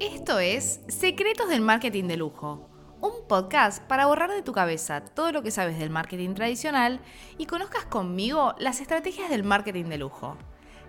Esto es Secretos del Marketing de Lujo, un podcast para borrar de tu cabeza todo lo que sabes del marketing tradicional y conozcas conmigo las estrategias del marketing de lujo,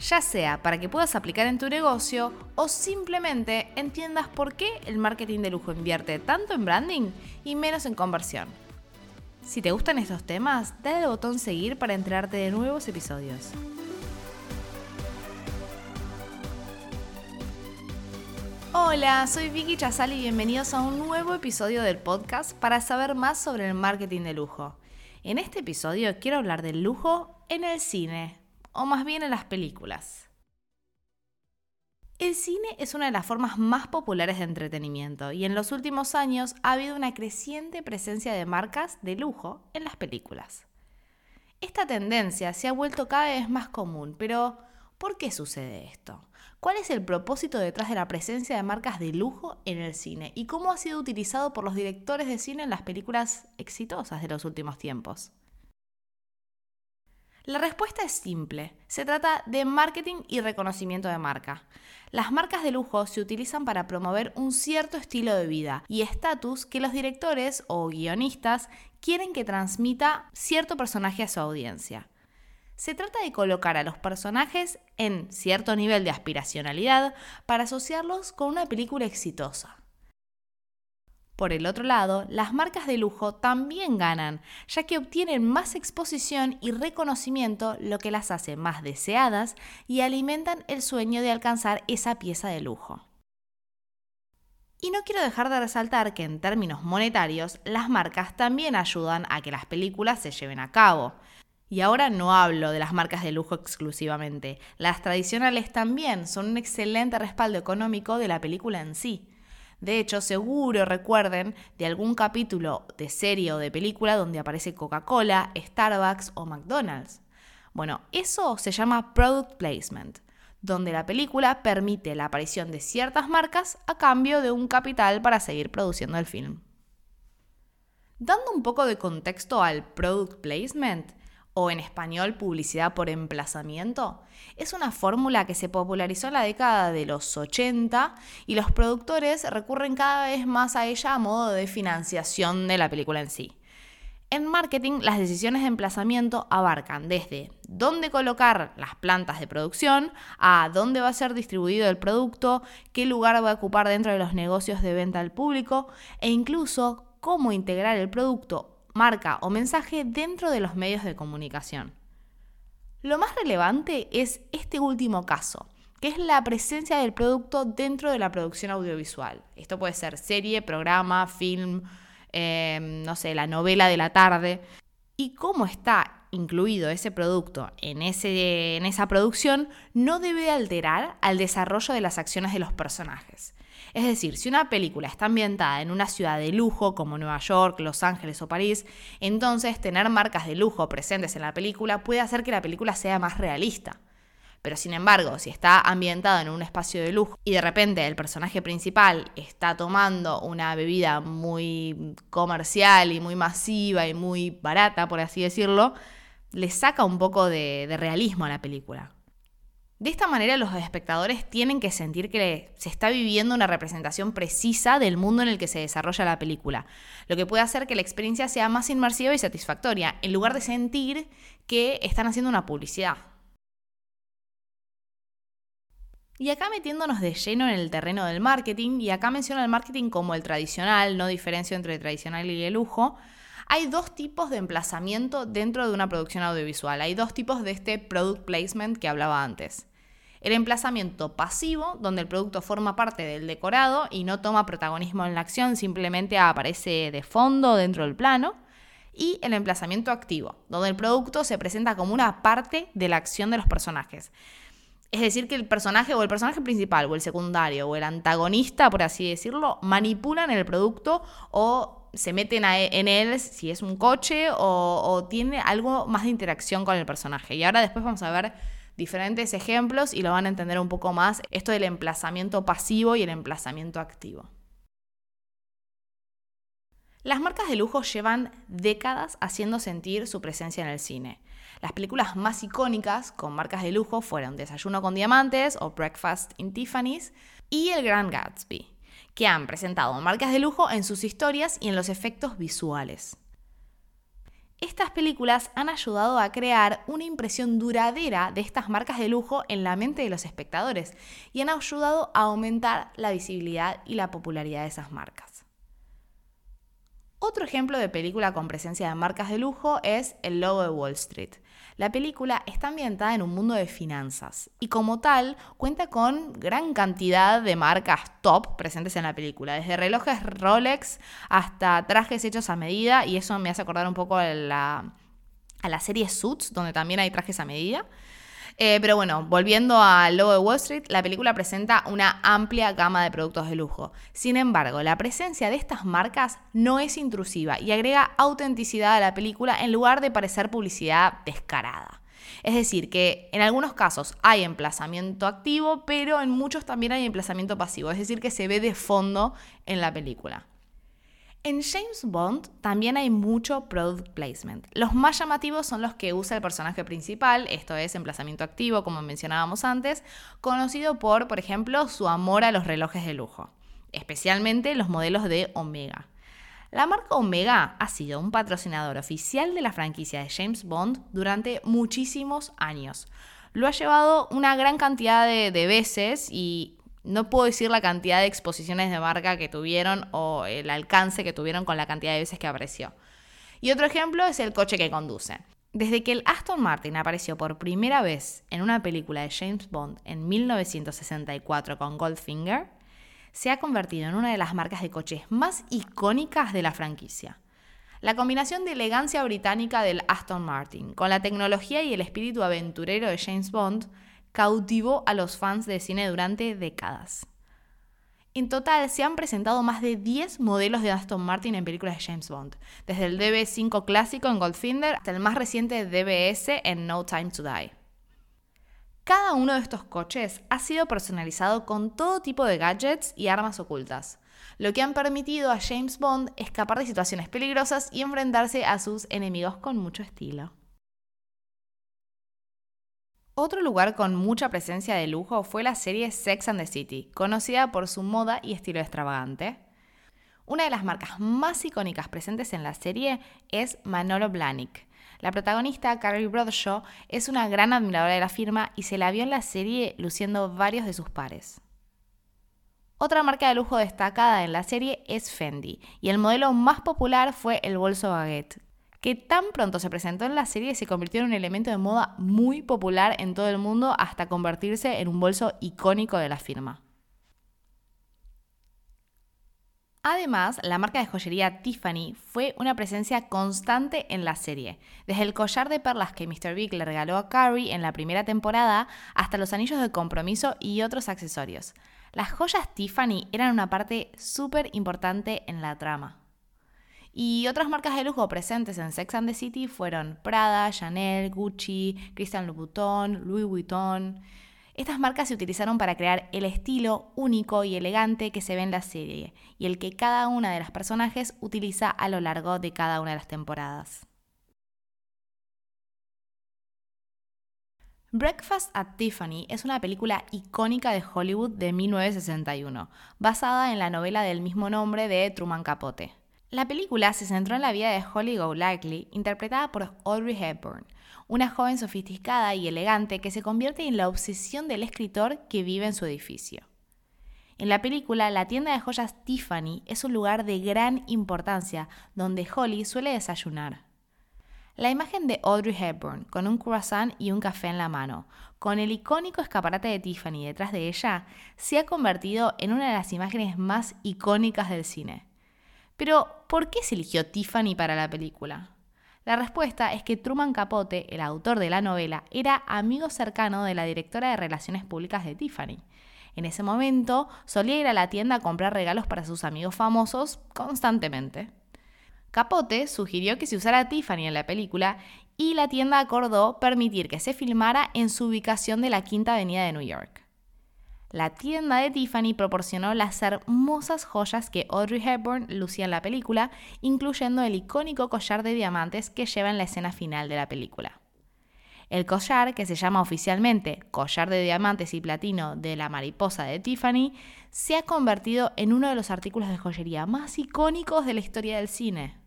ya sea para que puedas aplicar en tu negocio o simplemente entiendas por qué el marketing de lujo invierte tanto en branding y menos en conversión. Si te gustan estos temas, dale al botón seguir para enterarte de nuevos episodios. Hola, soy Vicky Chazal y bienvenidos a un nuevo episodio del podcast para saber más sobre el marketing de lujo. En este episodio quiero hablar del lujo en el cine, o más bien en las películas. El cine es una de las formas más populares de entretenimiento y en los últimos años ha habido una creciente presencia de marcas de lujo en las películas. Esta tendencia se ha vuelto cada vez más común, pero ¿por qué sucede esto? ¿Cuál es el propósito detrás de la presencia de marcas de lujo en el cine y cómo ha sido utilizado por los directores de cine en las películas exitosas de los últimos tiempos? La respuesta es simple. Se trata de marketing y reconocimiento de marca. Las marcas de lujo se utilizan para promover un cierto estilo de vida y estatus que los directores o guionistas quieren que transmita cierto personaje a su audiencia. Se trata de colocar a los personajes en cierto nivel de aspiracionalidad para asociarlos con una película exitosa. Por el otro lado, las marcas de lujo también ganan, ya que obtienen más exposición y reconocimiento, lo que las hace más deseadas y alimentan el sueño de alcanzar esa pieza de lujo. Y no quiero dejar de resaltar que en términos monetarios, las marcas también ayudan a que las películas se lleven a cabo. Y ahora no hablo de las marcas de lujo exclusivamente. Las tradicionales también son un excelente respaldo económico de la película en sí. De hecho, seguro recuerden de algún capítulo de serie o de película donde aparece Coca-Cola, Starbucks o McDonald's. Bueno, eso se llama product placement, donde la película permite la aparición de ciertas marcas a cambio de un capital para seguir produciendo el film. Dando un poco de contexto al product placement, o en español publicidad por emplazamiento, es una fórmula que se popularizó en la década de los 80 y los productores recurren cada vez más a ella a modo de financiación de la película en sí. En marketing, las decisiones de emplazamiento abarcan desde dónde colocar las plantas de producción, a dónde va a ser distribuido el producto, qué lugar va a ocupar dentro de los negocios de venta al público e incluso cómo integrar el producto marca o mensaje dentro de los medios de comunicación. Lo más relevante es este último caso, que es la presencia del producto dentro de la producción audiovisual. Esto puede ser serie, programa, film, em, no sé, la novela de la tarde. Y cómo está incluido ese producto en, ese, en esa producción no debe alterar al desarrollo de las acciones de los personajes. Es decir, si una película está ambientada en una ciudad de lujo como Nueva York, Los Ángeles o París, entonces tener marcas de lujo presentes en la película puede hacer que la película sea más realista. Pero sin embargo, si está ambientado en un espacio de lujo y de repente el personaje principal está tomando una bebida muy comercial y muy masiva y muy barata, por así decirlo, le saca un poco de, de realismo a la película. De esta manera los espectadores tienen que sentir que se está viviendo una representación precisa del mundo en el que se desarrolla la película, lo que puede hacer que la experiencia sea más inmersiva y satisfactoria, en lugar de sentir que están haciendo una publicidad. Y acá metiéndonos de lleno en el terreno del marketing, y acá menciono el marketing como el tradicional, no diferencio entre el tradicional y el lujo, hay dos tipos de emplazamiento dentro de una producción audiovisual. Hay dos tipos de este product placement que hablaba antes. El emplazamiento pasivo, donde el producto forma parte del decorado y no toma protagonismo en la acción, simplemente aparece de fondo dentro del plano. Y el emplazamiento activo, donde el producto se presenta como una parte de la acción de los personajes. Es decir, que el personaje o el personaje principal o el secundario o el antagonista, por así decirlo, manipulan el producto o se meten e, en él si es un coche o, o tiene algo más de interacción con el personaje. Y ahora después vamos a ver diferentes ejemplos y lo van a entender un poco más esto del emplazamiento pasivo y el emplazamiento activo. Las marcas de lujo llevan décadas haciendo sentir su presencia en el cine. Las películas más icónicas con marcas de lujo fueron Desayuno con Diamantes o Breakfast in Tiffany's y El Gran Gatsby, que han presentado marcas de lujo en sus historias y en los efectos visuales. Estas películas han ayudado a crear una impresión duradera de estas marcas de lujo en la mente de los espectadores y han ayudado a aumentar la visibilidad y la popularidad de esas marcas. Otro ejemplo de película con presencia de marcas de lujo es El Logo de Wall Street. La película está ambientada en un mundo de finanzas y como tal cuenta con gran cantidad de marcas top presentes en la película, desde relojes Rolex hasta trajes hechos a medida y eso me hace acordar un poco a la, a la serie Suits, donde también hay trajes a medida. Eh, pero bueno, volviendo al logo de Wall Street, la película presenta una amplia gama de productos de lujo. Sin embargo, la presencia de estas marcas no es intrusiva y agrega autenticidad a la película en lugar de parecer publicidad descarada. Es decir, que en algunos casos hay emplazamiento activo, pero en muchos también hay emplazamiento pasivo, es decir, que se ve de fondo en la película. En James Bond también hay mucho product placement. Los más llamativos son los que usa el personaje principal, esto es emplazamiento activo, como mencionábamos antes, conocido por, por ejemplo, su amor a los relojes de lujo, especialmente los modelos de Omega. La marca Omega ha sido un patrocinador oficial de la franquicia de James Bond durante muchísimos años. Lo ha llevado una gran cantidad de, veces y no puedo decir la cantidad de exposiciones de marca que tuvieron o el alcance que tuvieron con la cantidad de veces que apareció. Y otro ejemplo es el coche que conduce. Desde que el Aston Martin apareció por primera vez en una película de James Bond en 1964 con Goldfinger, se ha convertido en una de las marcas de coches más icónicas de la franquicia. La combinación de elegancia británica del Aston Martin con la tecnología y el espíritu aventurero de James Bond cautivó a los fans de cine durante décadas. En total se han presentado más de 10 modelos de Aston Martin en películas de James Bond, desde el DB5 clásico en Goldfinger hasta el más reciente DBS en No Time to Die. Cada uno de estos coches ha sido personalizado con todo tipo de gadgets y armas ocultas, lo que han permitido a James Bond escapar de situaciones peligrosas y enfrentarse a sus enemigos con mucho estilo. Otro lugar con mucha presencia de lujo fue la serie Sex and the City, conocida por su moda y estilo extravagante. Una de las marcas más icónicas presentes en la serie es Manolo Blahnik. La protagonista, Carrie Bradshaw, es una gran admiradora de la firma y se la vio en la serie luciendo varios de sus pares. Otra marca de lujo destacada en la serie es Fendi, y el modelo más popular fue el bolso baguette, que tan pronto se presentó en la serie se convirtió en un elemento de moda muy popular en todo el mundo hasta convertirse en un bolso icónico de la firma. Además, la marca de joyería Tiffany fue una presencia constante en la serie, desde el collar de perlas que Mr. Big le regaló a Carrie en la primera temporada hasta los anillos de compromiso y otros accesorios. Las joyas Tiffany eran una parte súper importante en la trama. Y otras marcas de lujo presentes en Sex and the City fueron Prada, Chanel, Gucci, Christian Louboutin, Louis Vuitton. Estas marcas se utilizaron para crear el estilo único y elegante que se ve en la serie y el que cada una de las personajes utiliza a lo largo de cada una de las temporadas. Breakfast at Tiffany es una película icónica de Hollywood de 1961, basada en la novela del mismo nombre de Truman Capote. La película se centró en la vida de Holly Golightly, interpretada por Audrey Hepburn, una joven sofisticada y elegante que se convierte en la obsesión del escritor que vive en su edificio. En la película, la tienda de joyas Tiffany es un lugar de gran importancia donde Holly suele desayunar. La imagen de Audrey Hepburn con un croissant y un café en la mano, con el icónico escaparate de Tiffany detrás de ella, se ha convertido en una de las imágenes más icónicas del cine. Pero, ¿por qué se eligió Tiffany para la película? La respuesta es que Truman Capote, el autor de la novela, era amigo cercano de la directora de Relaciones Públicas de Tiffany. En ese momento solía ir a la tienda a comprar regalos para sus amigos famosos constantemente. Capote sugirió que se usara Tiffany en la película y la tienda acordó permitir que se filmara en su ubicación de la Quinta Avenida de New York. La tienda de Tiffany proporcionó las hermosas joyas que Audrey Hepburn lucía en la película, incluyendo el icónico collar de diamantes que lleva en la escena final de la película. El collar, que se llama oficialmente collar de diamantes y platino de la mariposa de Tiffany, se ha convertido en uno de los artículos de joyería más icónicos de la historia del cine.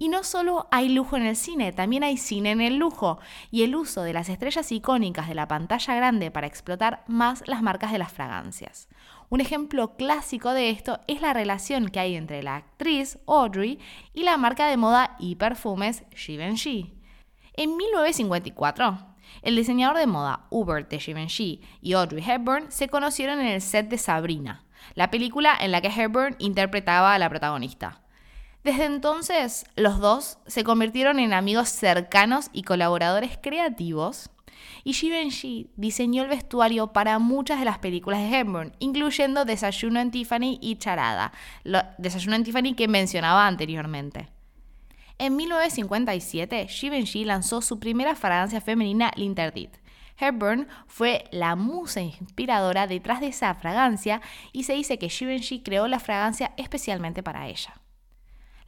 Y no solo hay lujo en el cine, también hay cine en el lujo y el uso de las estrellas icónicas de la pantalla grande para explotar más las marcas de las fragancias. Un ejemplo clásico de esto es la relación que hay entre la actriz Audrey y la marca de moda y perfumes Givenchy. En 1954, el diseñador de moda Hubert de Givenchy y Audrey Hepburn se conocieron en el set de Sabrina, la película en la que Hepburn interpretaba a la protagonista. Desde entonces, los dos se convirtieron en amigos cercanos y colaboradores creativos. Y Givenchy diseñó el vestuario para muchas de las películas de Hepburn, incluyendo Desayuno en Tiffany y Charada, Desayuno en Tiffany que mencionaba anteriormente. En 1957, Givenchy lanzó su primera fragancia femenina, L'Interdit. Hepburn fue la musa inspiradora detrás de esa fragancia y se dice que Givenchy creó la fragancia especialmente para ella.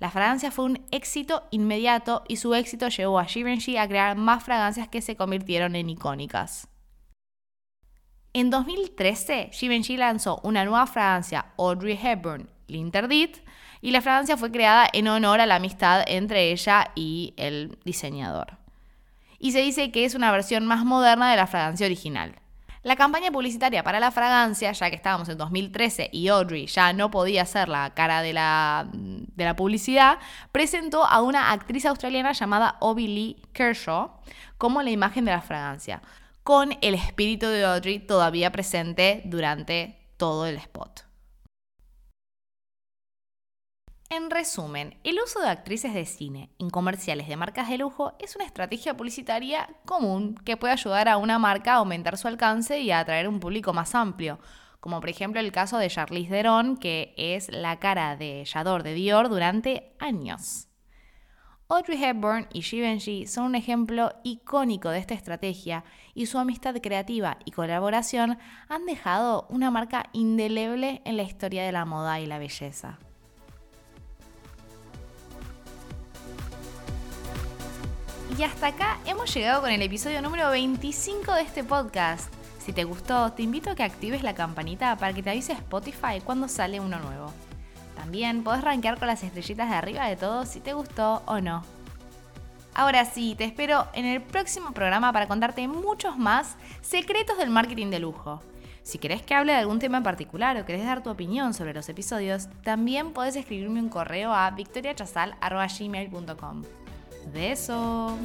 La fragancia fue un éxito inmediato y su éxito llevó a Givenchy a crear más fragancias que se convirtieron en icónicas. En 2013, Givenchy lanzó una nueva fragancia, Audrey Hepburn L'Interdit, y la fragancia fue creada en honor a la amistad entre ella y el diseñador. Y se dice que es una versión más moderna de la fragancia original. La campaña publicitaria para la fragancia, ya que estábamos en 2013 y Audrey ya no podía ser la cara de la, de la publicidad, presentó a una actriz australiana llamada Obi Lee Kershaw como la imagen de la fragancia, con el espíritu de Audrey todavía presente durante todo el spot. En resumen, el uso de actrices de cine en comerciales de marcas de lujo es una estrategia publicitaria común que puede ayudar a una marca a aumentar su alcance y a atraer un público más amplio, como por ejemplo el caso de Charlize Theron, que es la cara de Yador de Dior durante años. Audrey Hepburn y Givenchy son un ejemplo icónico de esta estrategia y su amistad creativa y colaboración han dejado una marca indeleble en la historia de la moda y la belleza. Y hasta acá hemos llegado con el episodio número 25 de este podcast. Si te gustó, te invito a que actives la campanita para que te avise Spotify cuando sale uno nuevo. También podés rankear con las estrellitas de arriba de todo si te gustó o no. Ahora sí, te espero en el próximo programa para contarte muchos más secretos del marketing de lujo. Si querés que hable de algún tema en particular o querés dar tu opinión sobre los episodios, también podés escribirme un correo a victoriachazal.gmail.com. Beso.